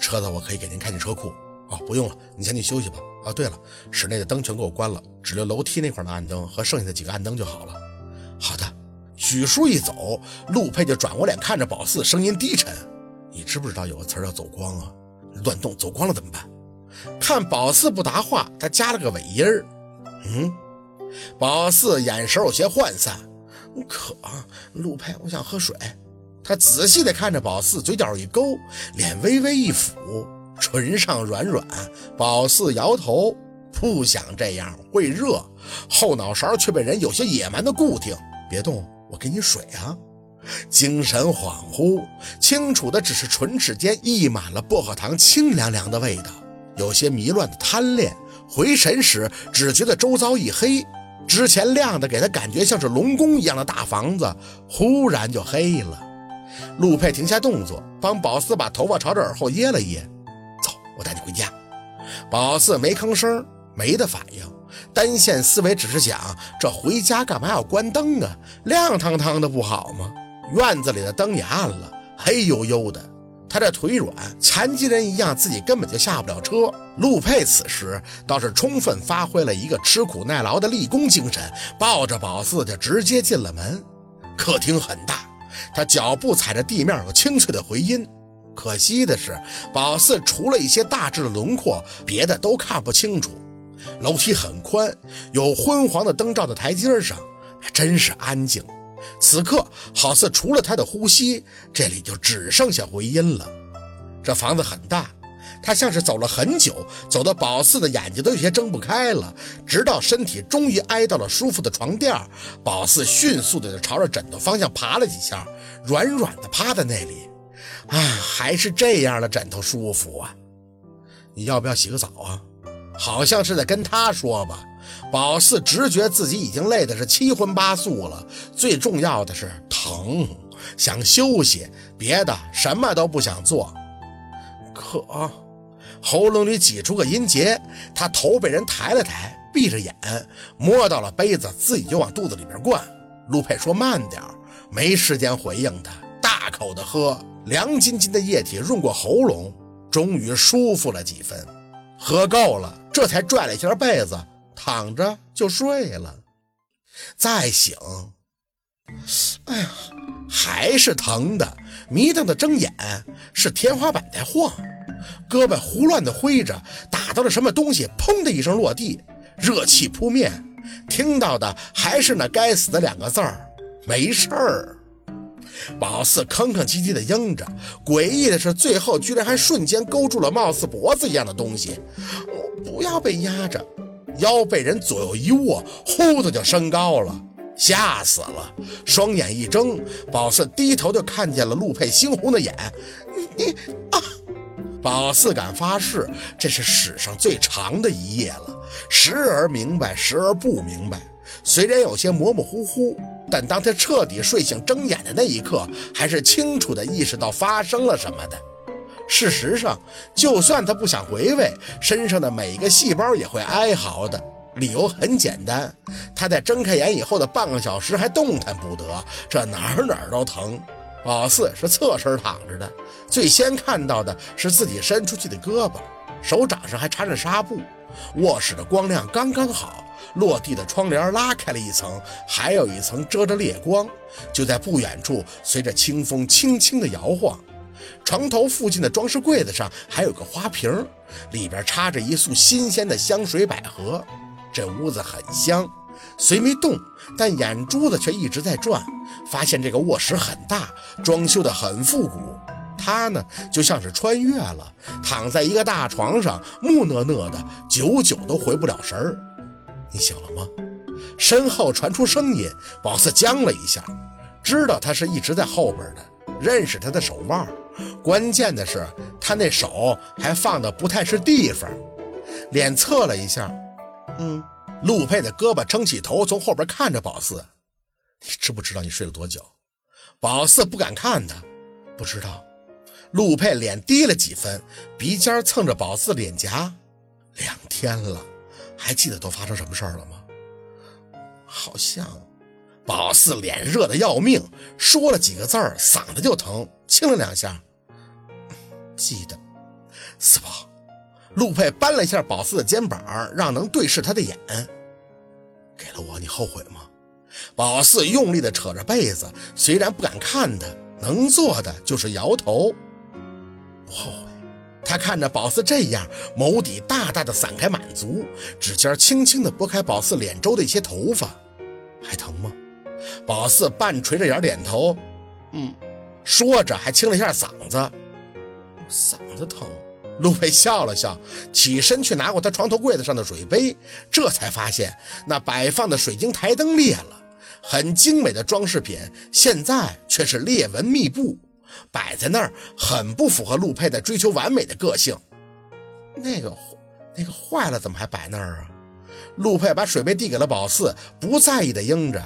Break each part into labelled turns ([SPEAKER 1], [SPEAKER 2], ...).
[SPEAKER 1] 车子我可以给您开进车库。哦，不用了，你先去休息吧。啊，对了，室内的灯全给我关了，只留楼梯那块的暗灯和剩下的几个暗灯就好了。好的。许叔一走，陆佩就转过脸看着宝四，声音低沉：“你知不知道有个词叫走光啊？乱动走光了怎么办？”看宝四不答话，他加了个尾音儿：“嗯。”宝四眼神有些涣散：“渴，陆佩，我想喝水。”他仔细地看着宝四，嘴角一勾，脸微微一俯，唇上软软。宝四摇头：“不想这样，会热。”后脑勺却被人有些野蛮的固定：“别动。”我给你水啊！精神恍惚，清楚的只是唇齿间溢满了薄荷糖清凉凉的味道，有些迷乱的贪恋。回神时，只觉得周遭一黑，之前亮的给他感觉像是龙宫一样的大房子，忽然就黑了。陆佩停下动作，帮宝四把头发朝着耳后掖了掖，走，我带你回家。宝四没吭声，没的反应。单线思维只是想，这回家干嘛要关灯啊？亮堂堂的不好吗？院子里的灯也暗了，黑黝黝的。他这腿软，残疾人一样，自己根本就下不了车。陆佩此时倒是充分发挥了一个吃苦耐劳的立功精神，抱着宝四就直接进了门。客厅很大，他脚步踩着地面有清脆的回音。可惜的是，宝四除了一些大致的轮廓，别的都看不清楚。楼梯很宽，有昏黄的灯照在台阶上，还真是安静。此刻好似除了他的呼吸，这里就只剩下回音了。这房子很大，他像是走了很久，走到宝四的眼睛都有些睁不开了。直到身体终于挨到了舒服的床垫，宝四迅速的就朝着枕头方向爬了几下，软软的趴在那里。啊，还是这样的枕头舒服啊！你要不要洗个澡啊？好像是在跟他说吧，宝四直觉自己已经累的是七荤八素了，最重要的是疼，想休息，别的什么都不想做。可喉咙里挤出个音节，他头被人抬了抬，闭着眼摸到了杯子，自己就往肚子里边灌。陆佩说慢点没时间回应他，大口的喝，凉津津的液体润过喉咙，终于舒服了几分。喝够了。这才拽了一下被子，躺着就睡了。再醒，哎呀，还是疼的，迷瞪的睁眼，是天花板在晃，胳膊胡乱的挥着，打到了什么东西，砰的一声落地，热气扑面，听到的还是那该死的两个字儿：没事儿。宝四吭吭唧唧的应着，诡异的是，最后居然还瞬间勾住了貌似脖子一样的东西。我不要被压着，腰被人左右一握，呼的就升高了，吓死了！双眼一睁，宝四低头就看见了陆佩猩红的眼。你啊！宝四敢发誓，这是史上最长的一夜了，时而明白，时而不明白。虽然有些模模糊糊，但当他彻底睡醒睁眼的那一刻，还是清楚的意识到发生了什么的。事实上，就算他不想回味，身上的每一个细胞也会哀嚎的。理由很简单，他在睁开眼以后的半个小时还动弹不得，这哪儿哪儿都疼。老四是侧身躺着的，最先看到的是自己伸出去的胳膊，手掌上还缠着纱布。卧室的光亮刚刚好，落地的窗帘拉开了一层，还有一层遮着烈光。就在不远处，随着清风轻轻的摇晃。床头附近的装饰柜子上还有个花瓶，里边插着一束新鲜的香水百合。这屋子很香，虽没动，但眼珠子却一直在转。发现这个卧室很大，装修的很复古。他呢，就像是穿越了，躺在一个大床上，木讷讷的，久久都回不了神儿。你醒了吗？身后传出声音，宝四僵了一下，知道他是一直在后边的，认识他的手腕。关键的是，他那手还放的不太是地方，脸侧了一下。嗯，陆佩的胳膊撑起头，从后边看着宝四。你知不知道你睡了多久？宝四不敢看他，不知道。陆佩脸低了几分，鼻尖蹭着宝四脸颊。两天了，还记得都发生什么事儿了吗？好像。宝四脸热的要命，说了几个字儿，嗓子就疼，亲了两下。记得，四宝。陆佩扳了一下宝四的肩膀，让能对视他的眼。给了我，你后悔吗？宝四用力地扯着被子，虽然不敢看他，能做的就是摇头。不后悔。他看着宝四这样，眸底大大的散开满足，指尖轻轻地拨开宝四脸周的一些头发。还疼吗？宝四半垂着眼点头。嗯，说着还清了一下嗓子。嗓子疼。陆佩笑了笑，起身去拿过他床头柜子上的水杯，这才发现那摆放的水晶台灯裂了，很精美的装饰品现在却是裂纹密布，摆在那儿很不符合陆佩的追求完美的个性。那个那个坏了，怎么还摆那儿啊？陆佩把水杯递给了宝四，不在意的应着，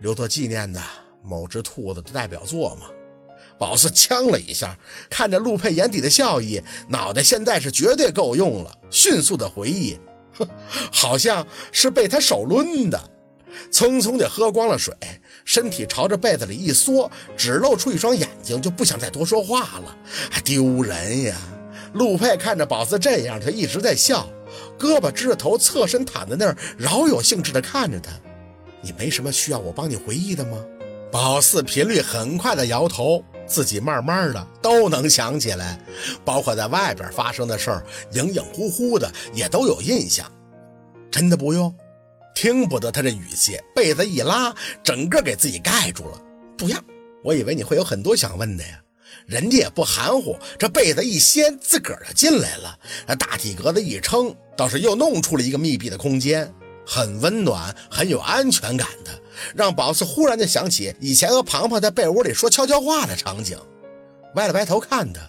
[SPEAKER 1] 留作纪念的某只兔子的代表作嘛。宝四呛了一下，看着陆佩眼底的笑意，脑袋现在是绝对够用了。迅速的回忆，哼，好像是被他手抡的。匆匆就喝光了水，身体朝着被子里一缩，只露出一双眼睛，就不想再多说话了。丢人呀！陆佩看着宝四这样，他一直在笑，胳膊支着头，侧身躺在那儿，饶有兴致地看着他。你没什么需要我帮你回忆的吗？宝四频率很快的摇头。自己慢慢的都能想起来，包括在外边发生的事儿，影影乎乎的也都有印象。真的不用，听不得他这语气，被子一拉，整个给自己盖住了。不要，我以为你会有很多想问的呀。人家也不含糊，这被子一掀，自个儿就进来了。大体格子一撑，倒是又弄出了一个密闭的空间。很温暖，很有安全感，让宝四忽然就想起以前和庞庞在被窝里说悄悄话的场景。歪了歪头看他，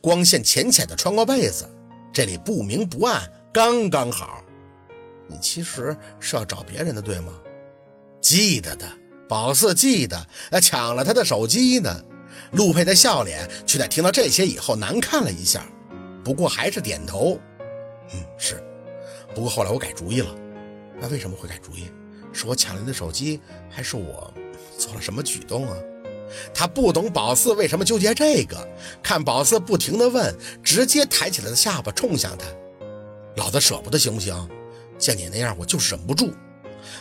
[SPEAKER 1] 光线浅浅的穿过被子，这里不明不暗，刚刚好。你其实是要找别人的，对吗？记得的，宝四记得，抢了他的手机呢。陆佩的笑脸却在听到这些以后难看了一下，不过还是点头。嗯，是。不过后来我改主意了。那为什么会改主意？是我抢了你的手机，还是我做了什么举动啊？他不懂宝四为什么纠结这个，看宝四不停的问，直接抬起来的下巴冲向他。老子舍不得行不行？见你那样，我就忍不住。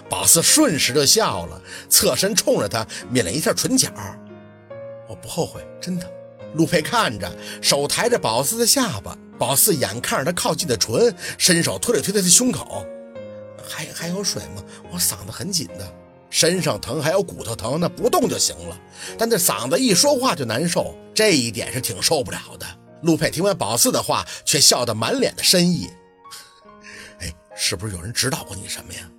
[SPEAKER 1] 宝四顺势就笑了，侧身冲着他抿了一下唇角。我不后悔，真的。陆佩看着，手抬着宝四的下巴，宝四眼看着他靠近的唇，伸手推了推他的胸口。还还有水吗？我嗓子很紧的，身上疼还有骨头疼，那不动就行了。但这嗓子一说话就难受，这一点是挺受不了的。陆佩听完宝四的话，却笑得满脸的深意。哎，是不是有人指导过你什么呀？